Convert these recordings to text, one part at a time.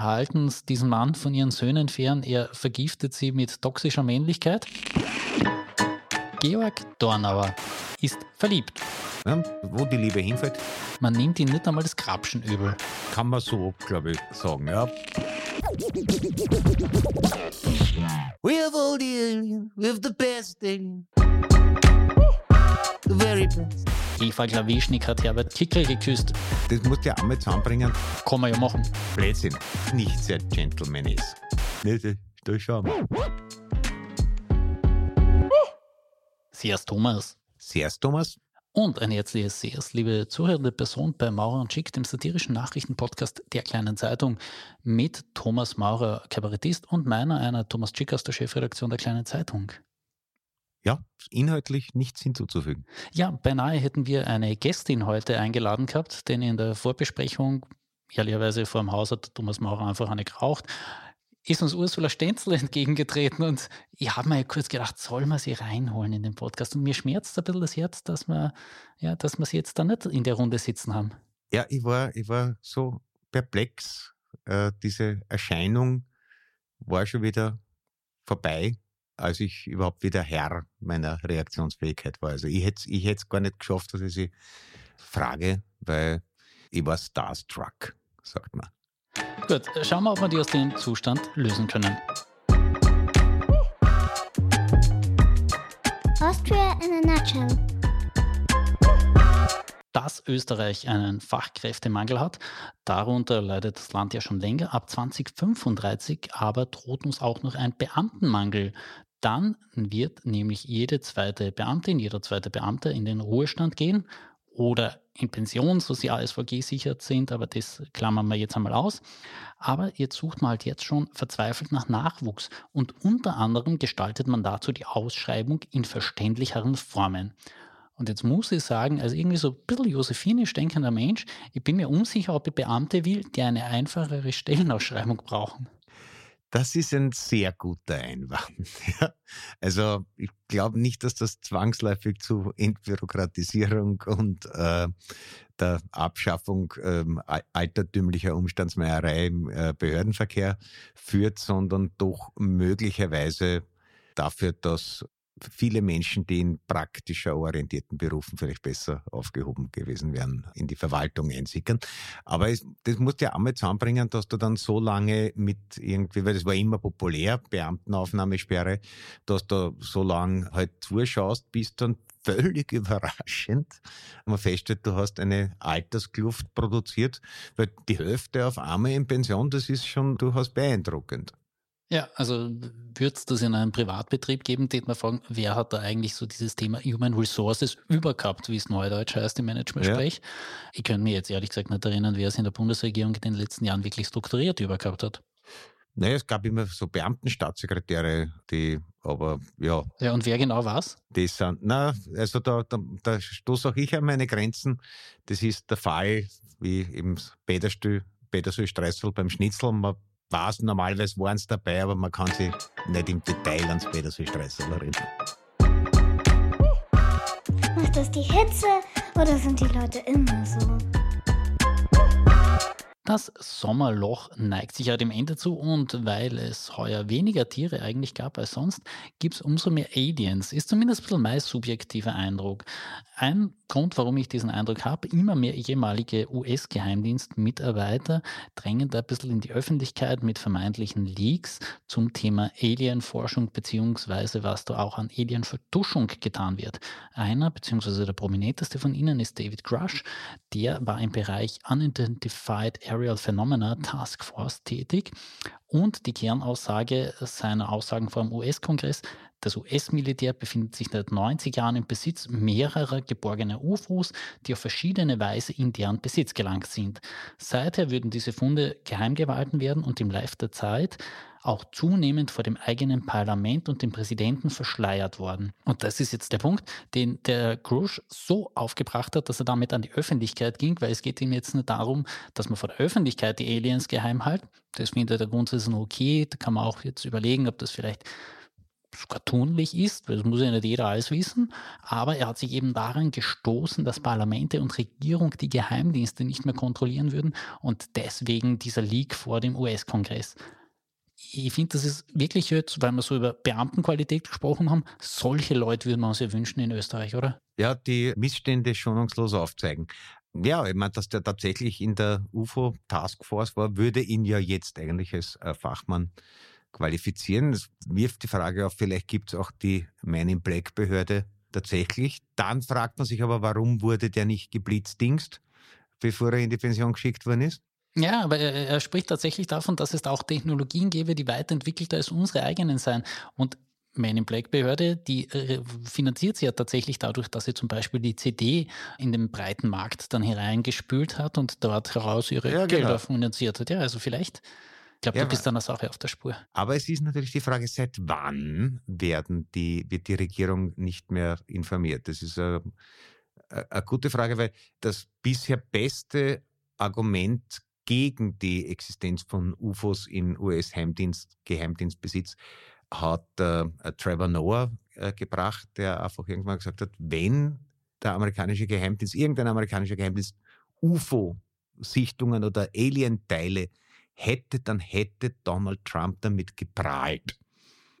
halten diesen Mann von ihren Söhnen fern. Er vergiftet sie mit toxischer Männlichkeit. Georg Dornauer ist verliebt. Ja, wo die Liebe hinfällt. Man nimmt ihn nicht einmal das Grabschen übel. Kann man so, glaube ich, sagen, ja. We have all the alien, we have the best alien. The very best. Eva Klawischnik hat Herbert Kickel geküsst. Das musst du ja einmal zusammenbringen. Kann man ja machen. Blödsinn. Nicht sehr gentleman ist. Nicht, da schauen wir. Servus Thomas. Servus, Thomas. Und ein herzliches Servus, liebe zuhörende Person bei Maurer und Schick, dem satirischen Nachrichtenpodcast der Kleinen Zeitung mit Thomas Maurer, Kabarettist und meiner, einer Thomas Schick aus der Chefredaktion der Kleinen Zeitung. Ja, inhaltlich nichts hinzuzufügen. Ja, beinahe hätten wir eine Gästin heute eingeladen gehabt, denn in der Vorbesprechung, ehrlicherweise vor dem Haus hat Thomas Maurer einfach eine geraucht, ist uns Ursula Stenzel entgegengetreten und ich habe mir kurz gedacht, soll man sie reinholen in den Podcast? Und mir schmerzt ein bisschen das Herz, dass wir, ja, dass wir sie jetzt da nicht in der Runde sitzen haben. Ja, ich war, ich war so perplex. Äh, diese Erscheinung war schon wieder vorbei als ich überhaupt wieder Herr meiner Reaktionsfähigkeit war. Also ich hätte es ich hätt's gar nicht geschafft, dass ich sie frage, weil ich war starstruck, sagt man. Gut, schauen wir, ob wir die aus dem Zustand lösen können. Austria in a nutshell dass Österreich einen Fachkräftemangel hat. Darunter leidet das Land ja schon länger. Ab 2035 aber droht uns auch noch ein Beamtenmangel. Dann wird nämlich jede zweite Beamtin, jeder zweite Beamte in den Ruhestand gehen oder in Pension, so sie ASVG sichert sind, aber das klammern wir jetzt einmal aus. Aber jetzt sucht man halt jetzt schon verzweifelt nach Nachwuchs und unter anderem gestaltet man dazu die Ausschreibung in verständlicheren Formen. Und jetzt muss ich sagen, als irgendwie so ein bisschen josephinisch denkender Mensch, ich bin mir unsicher, ob ich Beamte will, die eine einfachere Stellenausschreibung brauchen. Das ist ein sehr guter Einwand. Ja. Also ich glaube nicht, dass das zwangsläufig zu Entbürokratisierung und äh, der Abschaffung äh, altertümlicher Umstandsmeierei im äh, Behördenverkehr führt, sondern doch möglicherweise dafür, dass viele Menschen, die in praktischer orientierten Berufen vielleicht besser aufgehoben gewesen wären, in die Verwaltung einsickern. Aber es, das musst du ja auch mal zusammenbringen, dass du dann so lange mit irgendwie, weil das war immer populär, Beamtenaufnahmesperre, dass du so lange halt zuschaust, bis dann völlig überraschend man feststellt, du hast eine Alterskluft produziert, weil die Hälfte auf einmal in Pension, das ist schon durchaus beeindruckend. Ja, also würde es das in einem Privatbetrieb geben, den man fragen, wer hat da eigentlich so dieses Thema Human Resources übergehabt, wie es neudeutsch heißt im Management-Sprech. Ja. Ich könnte mir jetzt ehrlich gesagt nicht erinnern, wer es in der Bundesregierung in den letzten Jahren wirklich strukturiert übergehabt hat. Naja, es gab immer so Beamtenstaatssekretäre, die aber ja. Ja, und wer genau war's? Die sind, na, also da, da, da stoße auch ich an meine Grenzen. Das ist der Fall, wie eben Peterstühl, Petersöhl Stressel beim Schnitzel. Man weiß, normalerweise waren es dabei, aber man kann sich nicht im Detail ans Petersee Stressel erinnern. Macht das die Hitze oder sind die Leute immer so? Das Sommerloch neigt sich ja dem Ende zu und weil es heuer weniger Tiere eigentlich gab als sonst, gibt es umso mehr Aliens. Ist zumindest ein bisschen mein subjektiver Eindruck. Ein Grund, warum ich diesen Eindruck habe, immer mehr ehemalige US-Geheimdienstmitarbeiter drängen da ein bisschen in die Öffentlichkeit mit vermeintlichen Leaks zum Thema Alienforschung beziehungsweise was da auch an Alienvertuschung getan wird. Einer, beziehungsweise der prominenteste von ihnen ist David Grush. Der war im Bereich Unidentified Aerial Phenomena Task Force tätig und die Kernaussage seiner Aussagen vor dem US-Kongress, das US-Militär befindet sich seit 90 Jahren im Besitz mehrerer geborgener UFOs, die auf verschiedene Weise in deren Besitz gelangt sind. Seither würden diese Funde geheim gehalten werden und im Laufe der Zeit auch zunehmend vor dem eigenen Parlament und dem Präsidenten verschleiert worden. Und das ist jetzt der Punkt, den der Grush so aufgebracht hat, dass er damit an die Öffentlichkeit ging, weil es geht ihm jetzt nicht darum, dass man vor der Öffentlichkeit die Aliens geheim hält. Das findet er grundsätzlich okay. Da kann man auch jetzt überlegen, ob das vielleicht sogar tunlich ist, das muss ja nicht jeder alles wissen, aber er hat sich eben daran gestoßen, dass Parlamente und Regierung die Geheimdienste nicht mehr kontrollieren würden und deswegen dieser Leak vor dem US-Kongress. Ich finde, das ist wirklich jetzt, weil wir so über Beamtenqualität gesprochen haben, solche Leute würden wir uns ja wünschen in Österreich, oder? Ja, die Missstände schonungslos aufzeigen. Ja, ich meine, dass der tatsächlich in der UFO-Taskforce war, würde ihn ja jetzt eigentlich als äh, Fachmann qualifizieren. Das wirft die Frage auf, vielleicht gibt es auch die Man in Black-Behörde tatsächlich. Dann fragt man sich aber, warum wurde der nicht geblitzdingst, bevor er in die Pension geschickt worden ist? Ja, aber er, er, spricht tatsächlich davon, dass es da auch Technologien gäbe, die weiterentwickelter als unsere eigenen seien. Und Man in Black Behörde, die äh, finanziert sie ja tatsächlich dadurch, dass sie zum Beispiel die CD in den breiten Markt dann hereingespült hat und dort heraus ihre ja, Gelder genau. finanziert hat. Ja, also vielleicht, ich glaube, ja, du bist dann Sache auf der Spur. Aber es ist natürlich die Frage, seit wann werden die, wird die Regierung nicht mehr informiert? Das ist eine, eine gute Frage, weil das bisher beste Argument gegen die Existenz von UFOs in US-Geheimdienst, Geheimdienstbesitz hat äh, Trevor Noah äh, gebracht, der einfach irgendwann gesagt hat, wenn der amerikanische Geheimdienst, irgendein amerikanischer Geheimdienst UFO-Sichtungen oder Alien-Teile hätte, dann hätte Donald Trump damit geprahlt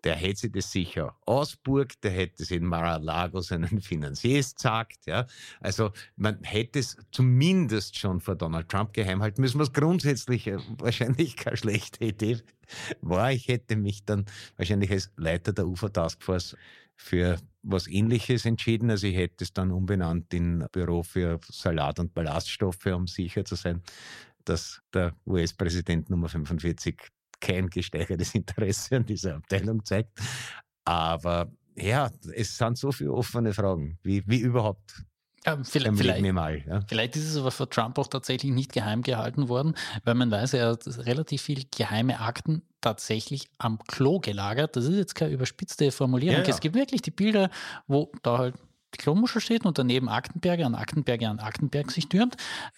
der hätte sich das sicher ausburgt, der hätte es in Mar-a-Lago seinen Finanziers gesagt. Ja. Also man hätte es zumindest schon vor Donald Trump geheim halten müssen, was grundsätzlich äh, wahrscheinlich keine schlechte Idee war. Ich hätte mich dann wahrscheinlich als Leiter der UFO Taskforce für was Ähnliches entschieden. Also ich hätte es dann umbenannt in Büro für Salat und Ballaststoffe, um sicher zu sein, dass der US-Präsident Nummer 45 kein gesteigertes Interesse an dieser Abteilung zeigt. Aber ja, es sind so viele offene Fragen, wie, wie überhaupt ja, vielleicht, vielleicht, mal, ja. vielleicht, ist es aber für Trump auch tatsächlich nicht geheim gehalten worden, weil man weiß, er hat relativ viele geheime Akten tatsächlich am Klo gelagert. Das ist jetzt keine überspitzte Formulierung. Ja, ja. Es gibt wirklich die Bilder, wo da halt die Klomuschel steht und daneben Aktenberge an Aktenberge an Aktenberg sich türmt.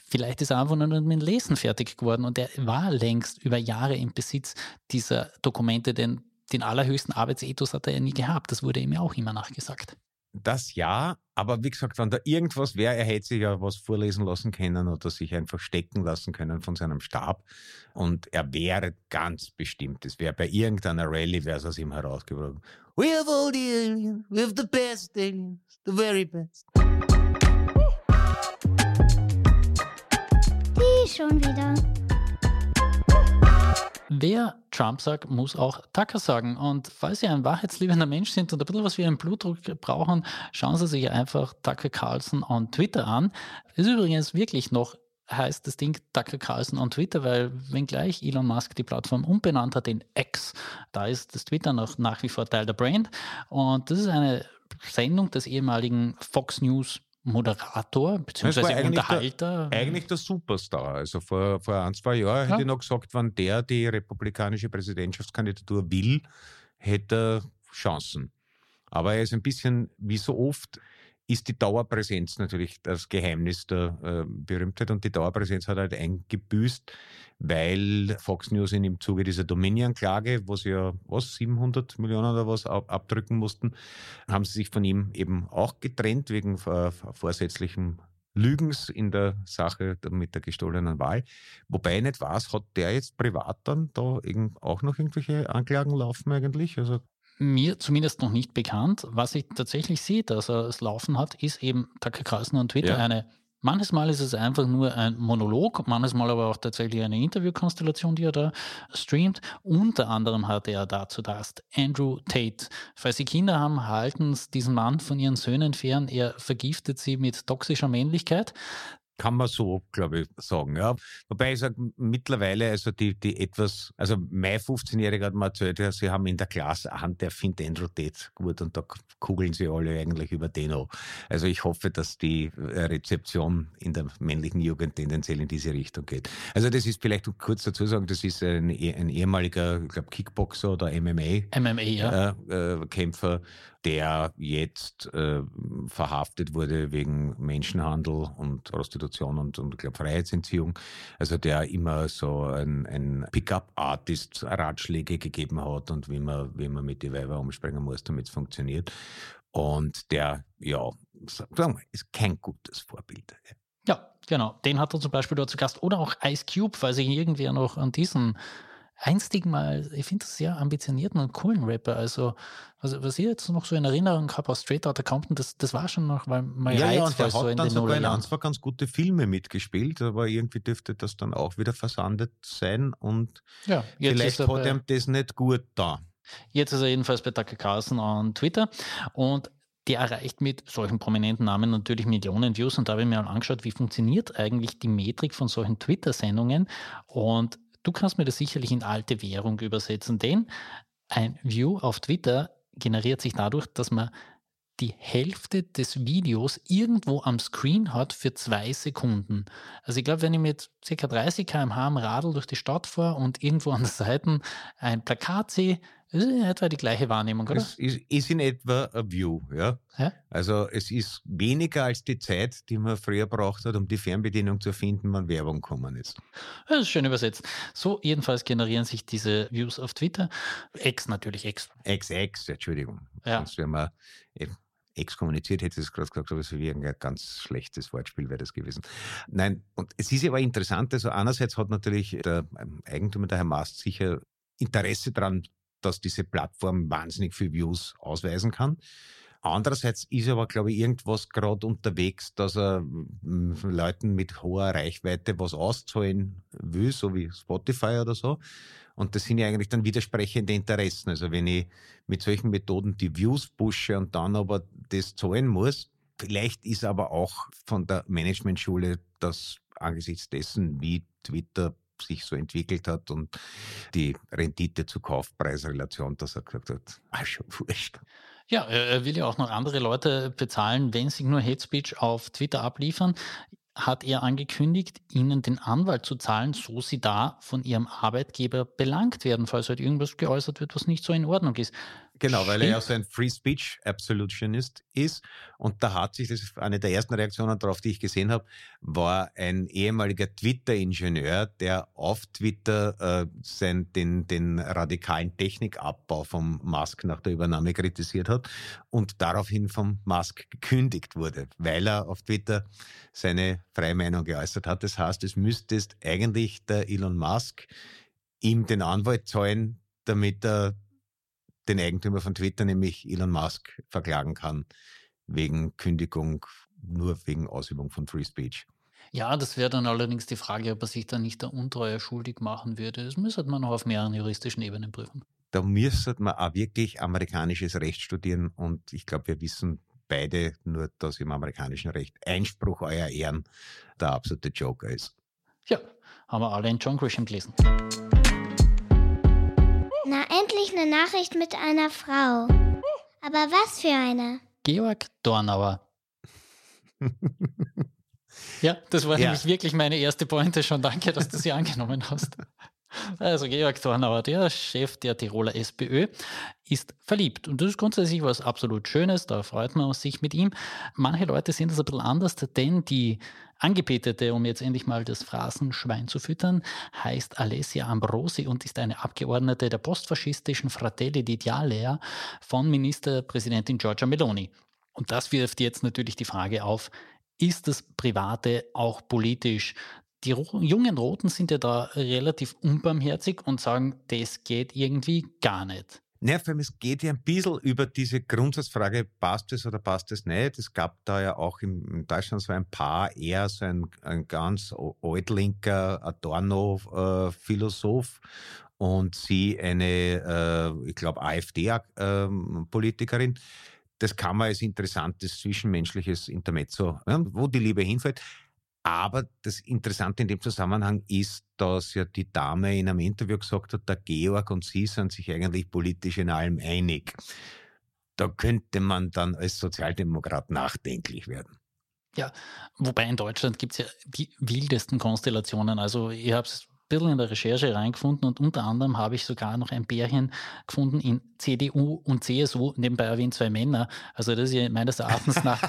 Vielleicht ist er einfach nur mit dem Lesen fertig geworden und er war längst über Jahre im Besitz dieser Dokumente, denn den allerhöchsten Arbeitsethos hat er ja nie gehabt. Das wurde ihm ja auch immer nachgesagt. Das ja, aber wie gesagt, wenn da irgendwas wäre, er hätte sich ja was vorlesen lassen können oder sich einfach stecken lassen können von seinem Stab. Und er wäre ganz bestimmt, es wäre bei irgendeiner Rallye, wäre es aus ihm herausgebrochen. We have all the aliens, we have the best aliens, the very best. Die schon wieder. Wer Trump sagt, muss auch Tucker sagen. Und falls Sie ein wahrheitsliebender Mensch sind und ein bisschen was wie einen Blutdruck brauchen, schauen Sie sich einfach Tucker Carlson on Twitter an. Ist übrigens wirklich noch heißt das Ding Tucker Carlson on Twitter, weil wenngleich Elon Musk die Plattform umbenannt hat in X, da ist das Twitter noch nach wie vor Teil der Brand. Und das ist eine Sendung des ehemaligen Fox News Moderator bzw. Unterhalter. Der, eigentlich der Superstar. Also vor, vor ein, zwei Jahren ja. hätte ich noch gesagt, wenn der die republikanische Präsidentschaftskandidatur will, hätte er Chancen. Aber er ist ein bisschen, wie so oft, ist die Dauerpräsenz natürlich das Geheimnis der äh, Berühmtheit und die Dauerpräsenz hat halt eingebüßt, weil Fox News in im Zuge dieser Dominion-Klage, wo sie ja was 700 Millionen oder was ab, abdrücken mussten, haben sie sich von ihm eben auch getrennt wegen äh, vorsätzlichem Lügens in der Sache mit der gestohlenen Wahl. Wobei ich nicht weiß, hat der jetzt privat dann da auch noch irgendwelche Anklagen laufen eigentlich? Also mir zumindest noch nicht bekannt. Was ich tatsächlich sehe, dass er es laufen hat, ist eben Tucker Carlson und Twitter ja. eine Manches Mal ist es einfach nur ein Monolog, manches Mal aber auch tatsächlich eine Interviewkonstellation, die er da streamt. Unter anderem hatte er dazu das Andrew Tate. Falls Sie Kinder haben, halten Sie diesen Mann von ihren Söhnen fern. Er vergiftet sie mit toxischer Männlichkeit kann man so, glaube ich, sagen. Ja. Wobei ich sage, mittlerweile, also die, die etwas, also mein 15-Jähriger hat mir erzählt, ja, sie haben in der Klasse einen, der findet Andrew Tate gut und da kugeln sie alle eigentlich über den auch. Also ich hoffe, dass die äh, Rezeption in der männlichen Jugend tendenziell in diese Richtung geht. Also das ist vielleicht kurz dazu sagen, das ist ein, ein ehemaliger, ich glaube, Kickboxer oder MMA, MMA ja. äh, äh, Kämpfer der jetzt äh, verhaftet wurde wegen Menschenhandel und Prostitution und, und ich Freiheitsentziehung. Also der immer so ein, ein Pickup-Artist Ratschläge gegeben hat und wie man, wie man mit die Weiber umspringen muss, damit es funktioniert. Und der, ja, sagen wir, ist kein gutes Vorbild. Ja, genau. Den hat er zum Beispiel dort zu Gast. Oder auch Ice Cube, weil sich irgendwer noch an diesen einstigen Mal, ich finde das sehr ambitionierten und coolen Rapper. Also, was, was ich jetzt noch so in Erinnerung habe aus Straight Outta Compton, das, das war schon noch mal mein ja, Reiz, ja, der so hat dann sogar in ein, zwei ganz gute Filme mitgespielt, aber irgendwie dürfte das dann auch wieder versandet sein und Ja, vielleicht ist, er hat bei, ihm das nicht gut da. jetzt ist er jedenfalls bei Tucker Carlson on Twitter und der erreicht mit solchen prominenten Namen natürlich Millionen Views und da habe ich mir mal angeschaut, wie funktioniert eigentlich die Metrik von solchen Twitter-Sendungen und du kannst mir das sicherlich in alte Währung übersetzen, denn ein View auf Twitter generiert sich dadurch, dass man die Hälfte des Videos irgendwo am Screen hat für zwei Sekunden. Also ich glaube, wenn ich mit ca. 30 km/h am Radl durch die Stadt fahre und irgendwo an der Seite ein Plakat sehe, ist in etwa die gleiche Wahrnehmung, oder? Es ist, ist in etwa a View, ja. Ja. Also es ist weniger als die Zeit, die man früher braucht hat, um die Fernbedienung zu finden, wenn Werbung gekommen ist. Das ist schön übersetzt. So jedenfalls generieren sich diese Views auf Twitter. Ex natürlich, Ex. XX, Entschuldigung. Ja. Sonst wäre man exkommuniziert, hätte ich es gerade gesagt, aber es wäre ein ganz schlechtes Wortspiel wäre das gewesen. Nein, und es ist aber interessant, also einerseits hat natürlich der ähm, Eigentümer, der Herr Mast, sicher Interesse daran, dass diese Plattform wahnsinnig viel Views ausweisen kann. Andererseits ist aber, glaube ich, irgendwas gerade unterwegs, dass er mm, Leuten mit hoher Reichweite was auszahlen will, so wie Spotify oder so. Und das sind ja eigentlich dann widersprechende Interessen. Also wenn ich mit solchen Methoden die Views pushe und dann aber das zahlen muss, vielleicht ist aber auch von der Managementschule das angesichts dessen, wie Twitter sich so entwickelt hat und die Rendite zu Kaufpreisrelation, dass er gesagt hat, ah, schon wurscht. Ja, er will ja auch noch andere Leute bezahlen, wenn sie nur Hate Speech auf Twitter abliefern. Hat er angekündigt, ihnen den Anwalt zu zahlen, so sie da von ihrem Arbeitgeber belangt werden, falls halt irgendwas geäußert wird, was nicht so in Ordnung ist. Genau, weil er ja so ein Free Speech Absolutionist ist. Und da hat sich, das ist eine der ersten Reaktionen darauf, die ich gesehen habe, war ein ehemaliger Twitter-Ingenieur, der auf Twitter äh, sein, den, den radikalen Technikabbau vom Musk nach der Übernahme kritisiert hat und daraufhin vom Musk gekündigt wurde, weil er auf Twitter seine freie Meinung geäußert hat. Das heißt, es müsste jetzt eigentlich der Elon Musk ihm den Anwalt zahlen, damit er den Eigentümer von Twitter, nämlich Elon Musk, verklagen kann wegen Kündigung, nur wegen Ausübung von Free Speech. Ja, das wäre dann allerdings die Frage, ob er sich da nicht der Untreue schuldig machen würde. Das müsste man noch auf mehreren juristischen Ebenen prüfen. Da müsste man auch wirklich amerikanisches Recht studieren und ich glaube, wir wissen beide nur, dass im amerikanischen Recht Einspruch euer Ehren der absolute Joker ist. Ja, haben wir alle in John Grisham gelesen. Eine Nachricht mit einer Frau. Aber was für eine? Georg Dornauer. Ja, das war Ja. nämlich wirklich meine erste Pointe schon. Danke, dass du sie angenommen hast. Also Georg Dornauer, der Chef der Tiroler SPÖ, ist verliebt. Und das ist grundsätzlich was absolut Schönes, da freut man sich mit ihm. Manche Leute sehen das ein bisschen anders, denn die Angebetete, um jetzt endlich mal das Phrasenschwein zu füttern, heißt Alessia Ambrosi und ist eine Abgeordnete der postfaschistischen Fratelli d'Italia von Ministerpräsidentin Giorgia Meloni. Und das wirft jetzt natürlich die Frage auf, ist das Private auch politisch? Die jungen Roten sind ja da relativ unbarmherzig und sagen, das geht irgendwie gar nicht. Naja, es geht ja ein bisschen über diese Grundsatzfrage, passt es oder passt es nicht. Es gab da ja auch in, Deutschland so ein paar, eher so ein, ein ganz altlinker Adorno-Philosoph und sie eine, äh, ich glaube, AfD-Politikerin. das kann man als interessantes zwischenmenschliches Intermezzo, ja, wo die Liebe hinfällt. Aber das Interessante in dem Zusammenhang ist, dass ja die Dame in einem Interview gesagt hat, der Georg und sie sind sich eigentlich politisch in allem einig. Da könnte man dann als Sozialdemokrat nachdenklich werden. Wobei in Deutschland gibt es ja die wildesten Konstellationen. Also ich habe es bisschen in der Recherche reingefunden und unter anderem habe ich sogar noch ein Bärchen gefunden in CDU und CSU, nebenbei erwähnt zwei Männer. Also das ist ja meines Erachtens nach,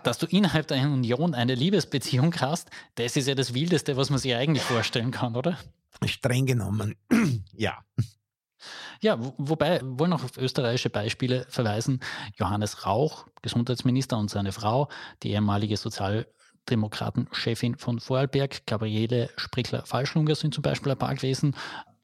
dass du innerhalb der Union eine Liebesbeziehung hast, das ist ja das Wildeste, was man sich eigentlich vorstellen kann, oder? Streng genommen, ja. Ja, wobei, wollen noch auf österreichische Beispiele verweisen. Johannes Rauch, Gesundheitsminister und seine Frau, die ehemalige Sozialdemokraten-Chefin von Vorarlberg, Gabriele Sprickler-Falschlunger sind zum Beispiel ein paar gewesen.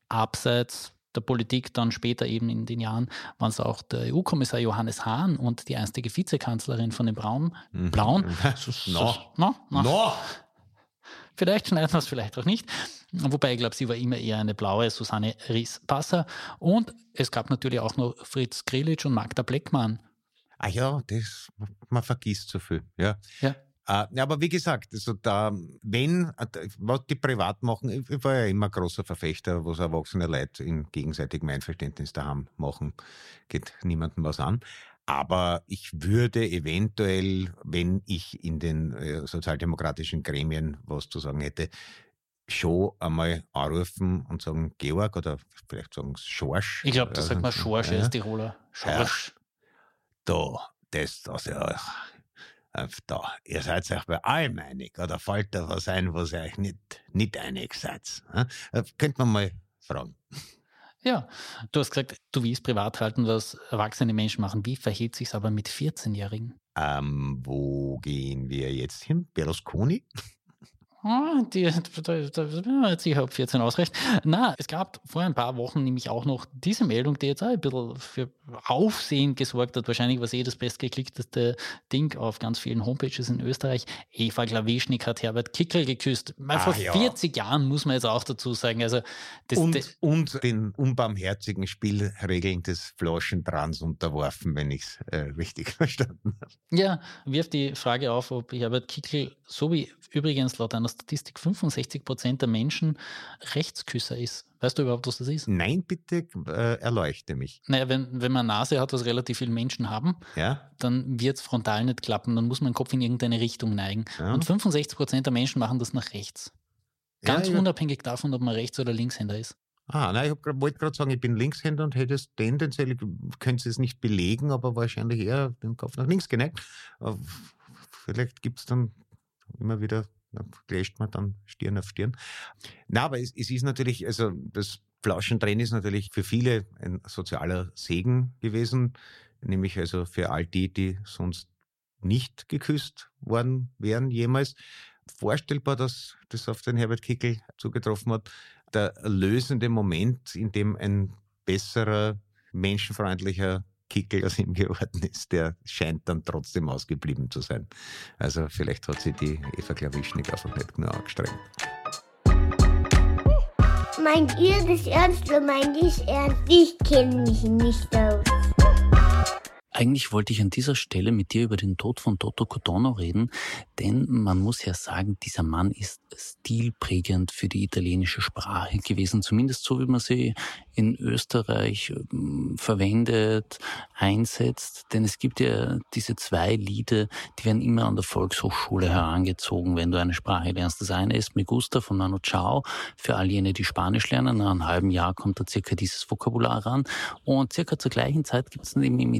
Abseits der Politik dann später eben in den Jahren waren es auch der EU-Kommissar Johannes Hahn und die einstige Vizekanzlerin von den Braun. Mhm. Blauen. no. no, no. no. Vielleicht schneiden wir es, vielleicht auch nicht. Wobei ich glaube, sie war immer eher eine blaue Susanne Ries-Passer. Und es gab natürlich auch noch Fritz Grillitsch und Magda Bleckmann. Ah ja, das, man vergisst so viel. Ja. Ja. Äh, ja, aber wie gesagt, also da, wenn, was die privat machen, ich war ja immer großer Verfechter, was erwachsene Leute in gegenseitigem Einverständnis daheim machen, geht niemandem was an. Aber ich würde eventuell, wenn ich in den äh, sozialdemokratischen Gremien was zu sagen hätte, schon einmal anrufen und sagen, Georg oder vielleicht sagen Schorsch. Ich glaube, das sagt man Schorsch ja. als Tiroler. Schorsch. Da, das, ja, äh, da, ihr seid euch bei allem einig, oder fällt da was ein, was ihr euch nicht, nicht einig seid? Äh, könnte man mal fragen. Ja, du hast gesagt, du willst privat halten, was erwachsene Menschen machen. Wie verhält sich aber mit 14-Jährigen? Ähm, wo gehen wir jetzt hin? Berlusconi? Ah, die, sicher, ob 14 ausreicht. Na, es gab vor ein paar Wochen nämlich auch noch diese Meldung, die jetzt auch ein bisschen für Aufsehen gesorgt hat. Wahrscheinlich war es eh das bestgeklickteste Ding auf ganz vielen Homepages in Österreich. Eva Klawischnik hat Herbert Kickel geküsst. Mal vor Ah, ja. 40 Jahren muss man jetzt auch dazu sagen. Also das, und, das, und den unbarmherzigen Spielregeln des Flaschentrans unterworfen, wenn ich es äh, richtig verstanden habe. ja, wirft die Frage auf, ob Herbert Kickel, so wie übrigens laut einer Statistik 65 Prozent der Menschen Rechtsküsser ist. Weißt du überhaupt, was das ist? Nein, bitte äh, erleuchte mich. Naja, wenn, wenn man Nase hat, was relativ viele Menschen haben, Ja? dann wird es frontal nicht klappen. Dann muss man den Kopf in irgendeine Richtung neigen. Ja. Und 65 Prozent der Menschen machen das nach rechts. Ganz ja, unabhängig davon, ob man Rechts- oder Linkshänder ist. Ah, nein, ich wollte gerade sagen, ich bin Linkshänder und hätte es tendenziell, ich könnte es nicht belegen, aber wahrscheinlich eher den Kopf nach links geneigt. Aber Vielleicht gibt es dann immer wieder, da clasht man dann Stirn auf Stirn. Na, aber es, es ist natürlich, also das Flauschentrennen ist natürlich für viele ein sozialer Segen gewesen, nämlich also für all die, die sonst nicht geküsst worden wären jemals. Vorstellbar, dass das auf den Herbert Kickel zugetroffen hat. Der lösende Moment, in dem ein besserer, menschenfreundlicher Kickel aus ihm geworden ist, der scheint dann trotzdem ausgeblieben zu sein. Also vielleicht hat sie die Eva Klawischnik einfach nicht genau angestrengt. Meint ihr das ernst oder meint ich ernst? Ich kenne mich nicht aus. Eigentlich wollte ich an dieser Stelle mit dir über den Tod von Toto Cottono reden, denn man muss ja sagen, dieser Mann ist stilprägend für die italienische Sprache gewesen, zumindest so wie man sie in Österreich ähm, verwendet, einsetzt. Denn es gibt ja diese zwei Lieder, die werden immer an der Volkshochschule herangezogen, wenn du eine Sprache lernst. Das eine ist Me Gusta von Manu Chao, für all jene, die Spanisch lernen. Nach einem halben Jahr kommt da circa dieses Vokabular ran. Und circa zur gleichen Zeit gibt es dann eben im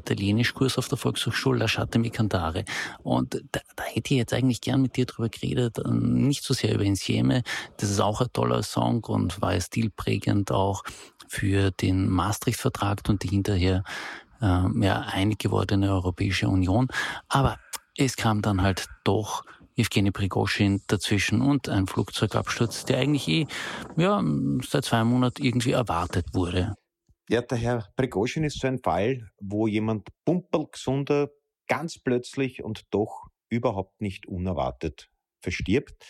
Italienischkurs auf der Volkshochschule Lasciate mi cantare. Und da, da hätte ich jetzt eigentlich gern mit dir drüber geredet, ähm, nicht so sehr über Insieme. Das ist auch ein toller Song und war ja stilprägend auch für den Maastricht-Vertrag und die hinterher ähm, ja, einig gewordene Europäische Union. Aber es kam dann halt doch Evgeny Prigoschin dazwischen und ein Flugzeugabsturz, der eigentlich eh ja, seit zwei Monaten irgendwie erwartet wurde. Ja, der Herr Prigoschin ist so ein Fall, wo jemand pumperlgesunder ganz plötzlich und doch überhaupt nicht unerwartet verstirbt.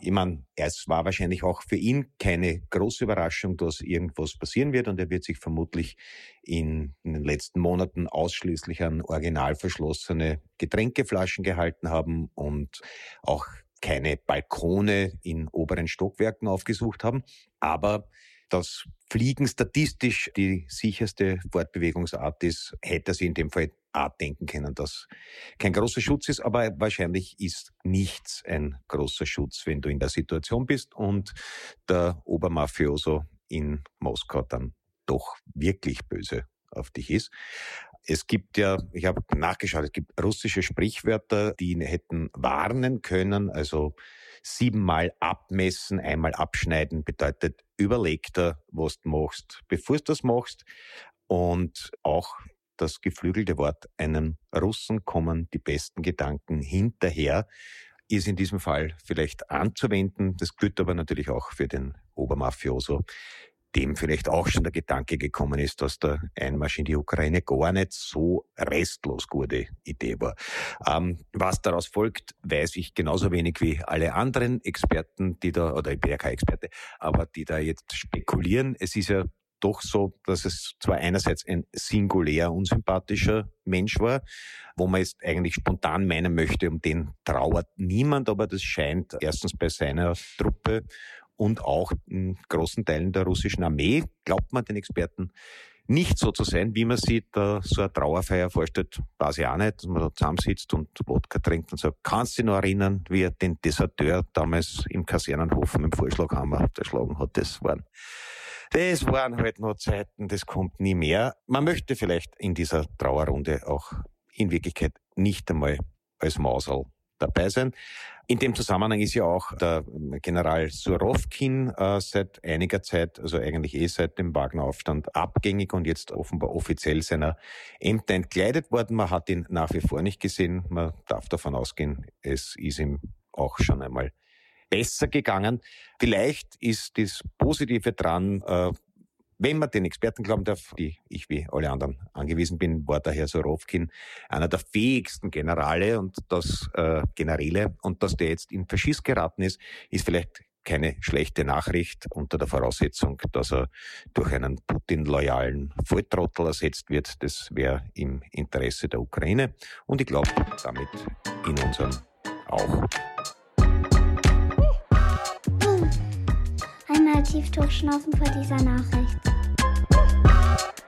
Ich meine, es war wahrscheinlich auch für ihn keine große Überraschung, dass irgendwas passieren wird und er wird sich vermutlich in, in den letzten Monaten ausschließlich an original verschlossene Getränkeflaschen gehalten haben und auch keine Balkone in oberen Stockwerken aufgesucht haben. Aber dass Fliegen statistisch die sicherste Fortbewegungsart ist, hätte sich in dem Fall auch denken können, dass kein großer Schutz ist, aber wahrscheinlich ist nichts ein großer Schutz, wenn du in der Situation bist und der Obermafioso in Moskau dann doch wirklich böse auf dich ist. Es gibt ja, ich habe nachgeschaut, es gibt russische Sprichwörter, die hätten warnen können. Also siebenmal abmessen, einmal abschneiden bedeutet, überleg dir, was du machst, bevor du das machst. Und auch das geflügelte Wort, einem Russen kommen die besten Gedanken hinterher, ist in diesem Fall vielleicht anzuwenden. Das gilt aber natürlich auch für den Obermafioso dem vielleicht auch schon der Gedanke gekommen ist, dass der Einmarsch in die Ukraine gar nicht so restlos gute Idee war. Ähm, was daraus folgt, weiß ich genauso wenig wie alle anderen Experten, die da, oder ich bin ja kein Experte, aber die da jetzt spekulieren. Es ist ja doch so, dass es zwar einerseits ein singulär unsympathischer Mensch war, wo man jetzt eigentlich spontan meinen möchte, um den trauert niemand, aber das scheint erstens bei seiner Truppe und auch in großen Teilen der russischen Armee, glaubt man den Experten, nicht so zu sein, wie man sich da so eine Trauerfeier vorstellt, weiß ich auch nicht, dass man da zusammensitzt und Wodka trinkt und sagt, kannst du dich noch erinnern, wie er den Deserteur damals im Kasernenhof mit dem Vorschlaghammer erschlagen hat, das waren, das waren halt noch Zeiten, das kommt nie mehr. Man möchte vielleicht in dieser Trauerrunde auch in Wirklichkeit nicht einmal als Mausel dabei sein. In dem Zusammenhang ist ja auch der General Surovkin äh, seit einiger Zeit, also eigentlich eh seit dem Wagner-Aufstand, abgängig und jetzt offenbar offiziell seiner Ämter entkleidet worden. Man hat ihn nach wie vor nicht gesehen. Man darf davon ausgehen, es ist ihm auch schon einmal besser gegangen. Vielleicht ist das Positive dran, äh, wenn man den Experten glauben darf, die ich wie alle anderen angewiesen bin, war der Herr Sorowkin einer der fähigsten Generale und das äh, Generäle und dass der jetzt in Verschiss geraten ist, ist vielleicht keine schlechte Nachricht unter der Voraussetzung, dass er durch einen Putin-loyalen Volltrottel ersetzt wird. Das wäre im Interesse der Ukraine und ich glaube damit in unserem auch. Einmal tief durchschnaufen vor dieser Nachricht.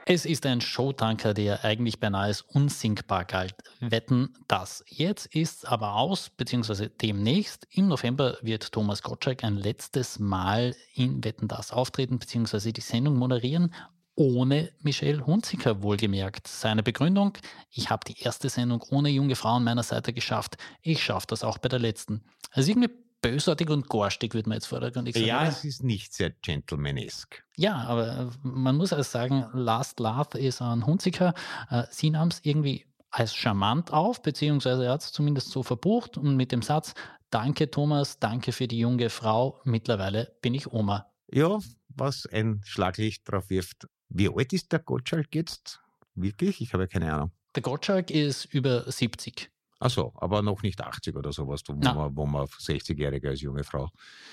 Es ist ein Showtanker, der eigentlich beinahe als unsinkbar galt. Wetten das. Jetzt ist aber aus, beziehungsweise demnächst. Im November wird Thomas Gottschalk ein letztes Mal in Wetten das auftreten, beziehungsweise die Sendung moderieren. Ohne Michelle Hunziker wohlgemerkt. Seine Begründung, ich habe die erste Sendung ohne junge Frau an meiner Seite geschafft. Ich schaffe das auch bei der letzten. Also irgendwie bösartig und garstig, würde man jetzt vordergründig sagen. Ja, es ist nicht sehr gentlemanesque. Ja, aber äh, man muss also sagen, Last Laugh ist ein Hunziker. Äh, sie nahm es irgendwie als charmant auf, beziehungsweise er hat es zumindest so verbucht und mit dem Satz, danke Thomas, danke für die junge Frau, mittlerweile bin ich Oma. Ja, was ein Schlaglicht drauf wirft. Wie alt ist der Gottschalk jetzt? Wirklich? Ich habe keine Ahnung. Der Gottschalk ist über 70. Ach so, aber noch nicht 80 oder sowas, wo, Na. man, wo man 60-Jährige als junge Frau.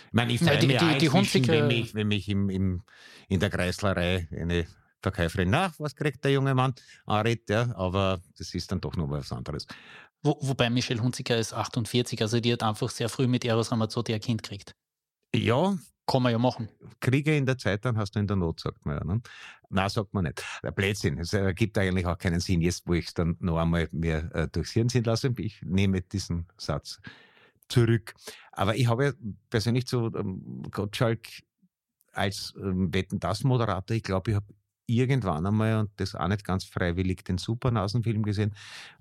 Ich meine, ich freue die- mich die- die inzwischen, wenn mich, wenn mich im, im, in der Kreislerei eine Verkäuferin nach, was kriegt der junge Mann? Anredet, ja, aber das ist dann doch noch was anderes. Wo, wobei Michelle Hunziker ist 48, also die hat einfach sehr früh mit Eros Ramazzotti ein Kind gekriegt. Ja, Kann man ja machen. Kriege in der Zeit, dann hast du in der Not, sagt man ja. Ne? Nein, sagt man nicht. Der Blödsinn. Es ergibt eigentlich auch keinen Sinn, jetzt wo ich es dann noch einmal mir äh, durchs Hirn ziehen lasse. Ich nehme diesen Satz zurück. Aber ich habe ja persönlich zu ähm, Gottschalk als ähm, Wetten das Moderator, ich glaube, ich habe irgendwann einmal und das auch nicht ganz freiwillig den Supernasenfilm gesehen.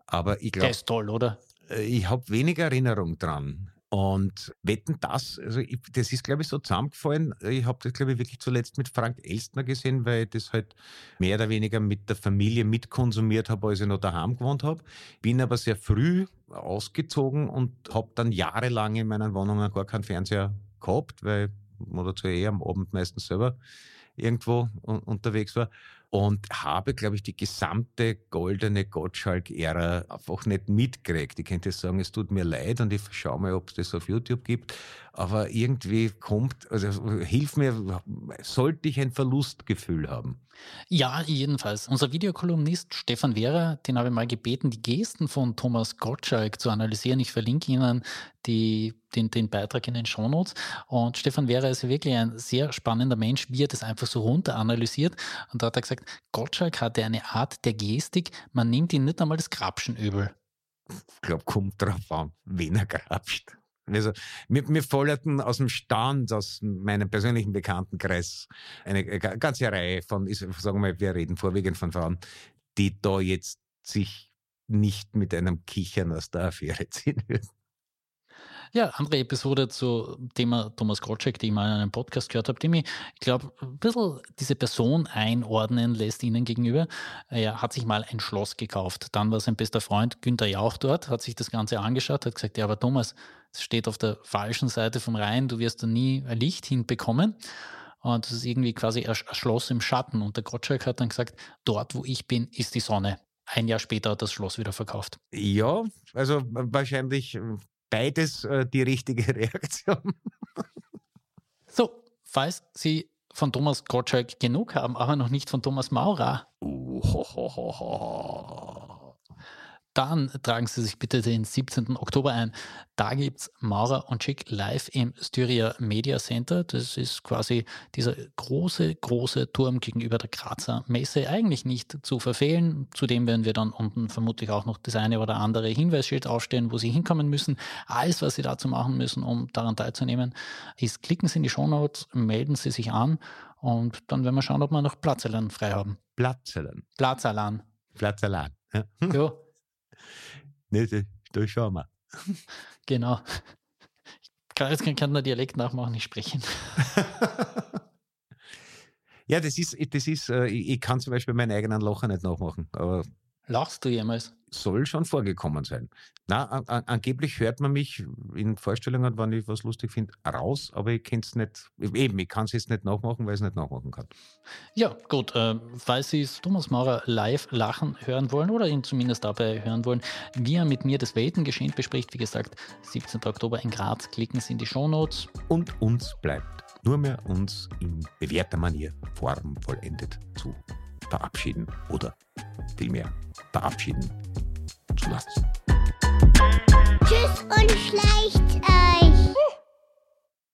Aber ich Der glaube, ist toll, oder? äh, ich habe weniger Erinnerung dran. Und wetten das, also ich, das ist, glaube ich, so zusammengefallen. Ich habe das, glaube ich, wirklich zuletzt mit Frank Elstner gesehen, weil ich das halt mehr oder weniger mit der Familie mitkonsumiert habe, als ich noch daheim gewohnt habe. Bin aber sehr früh ausgezogen und habe dann jahrelang in meinen Wohnungen gar keinen Fernseher gehabt, weil man dazu eh am Abend meistens selber irgendwo un unterwegs war und habe, glaube ich, die gesamte goldene Gottschalk-Ära einfach nicht mitgekriegt. Ich könnte sagen, es tut mir leid und ich schaue mal, ob es das auf YouTube gibt. Aber irgendwie kommt, also hilf mir, sollte ich ein Verlustgefühl haben? Ja, jedenfalls. Unser Videokolumnist Stefan Wehrer, den habe ich mal gebeten, die Gesten von Thomas Gottschalk zu analysieren. Ich verlinke Ihnen die, den, den Beitrag in den Shownotes. Und Stefan Wehrer ist wirklich ein sehr spannender Mensch, wie er das einfach so runter analysiert. Und da hat er gesagt, Gottschalk hatte eine Art der Gestik, man nimmt ihn nicht einmal das Grabschen übel. Ich glaube, kommt drauf an, wen er grapscht. Also, mir, mir folgerten aus dem Stand, aus meinem persönlichen Bekanntenkreis, eine ganze Reihe von, sagen wir wir reden vorwiegend von Frauen, die da jetzt sich nicht mit einem Kichern aus der Affäre ziehen würden. Ja, andere Episode zu Thema Thomas Gottschalk, die ich mal in einem Podcast gehört habe, die mich, ich glaube, ein bisschen diese Person einordnen lässt ihnen gegenüber. Er hat sich mal ein Schloss gekauft. Dann war sein bester Freund Günther Jauch dort, hat sich das Ganze angeschaut, hat gesagt, ja, aber Thomas, es steht auf der falschen Seite vom Rhein, du wirst da nie ein Licht hinbekommen. Und das ist irgendwie quasi ein Schloss im Schatten. Und der Gottschalk hat dann gesagt, dort, wo ich bin, ist die Sonne. Ein Jahr später hat das Schloss wieder verkauft. Ja, also wahrscheinlich beides äh, die richtige Reaktion. so, falls Sie von Thomas Gottschalk genug haben, aber noch nicht von Thomas Maurer. Uh, ho, ho, ho, dann tragen Sie sich bitte den 17. Oktober ein. Da gibt es Maurer und Schick live im Styria Media Center. Das ist quasi dieser große, große Turm gegenüber der Grazer Messe. Eigentlich nicht zu verfehlen. Zudem werden wir dann unten vermutlich auch noch das eine oder andere Hinweisschild aufstellen, wo Sie hinkommen müssen. Alles, was Sie dazu machen müssen, um daran teilzunehmen, ist, klicken Sie in die Shownotes, melden Sie sich an und dann werden wir schauen, ob wir noch Platzalan frei haben. Platzalan. Platzalan. Platzalan. Ja. ja. Nee, da schauen wir. Genau. Ich kann jetzt keinen Dialekt nachmachen, ich spreche. ja, das ist, das ist, äh, ich kann zum Beispiel meinen eigenen Locher nicht nachmachen. Aber Lachst du jemals? Soll schon vorgekommen sein. Na, an, an, angeblich hört man mich in Vorstellungen, wenn ich was lustig finde, raus, aber ich kenne es nicht, eben, ich kann es jetzt nicht nachmachen, weil ich es nicht nachmachen kann. Ja, gut, äh, falls Sie Thomas Maurer live lachen hören wollen oder ihn zumindest dabei hören wollen, wie er mit mir das Weltengeschehen bespricht, wie gesagt, 17. Oktober in Graz, klicken Sie in die Shownotes. Und uns bleibt nur mehr uns in bewährter Manier formvollendet zu verabschieden oder vielmehr verabschieden zu lassen. Tschüss und schleicht euch.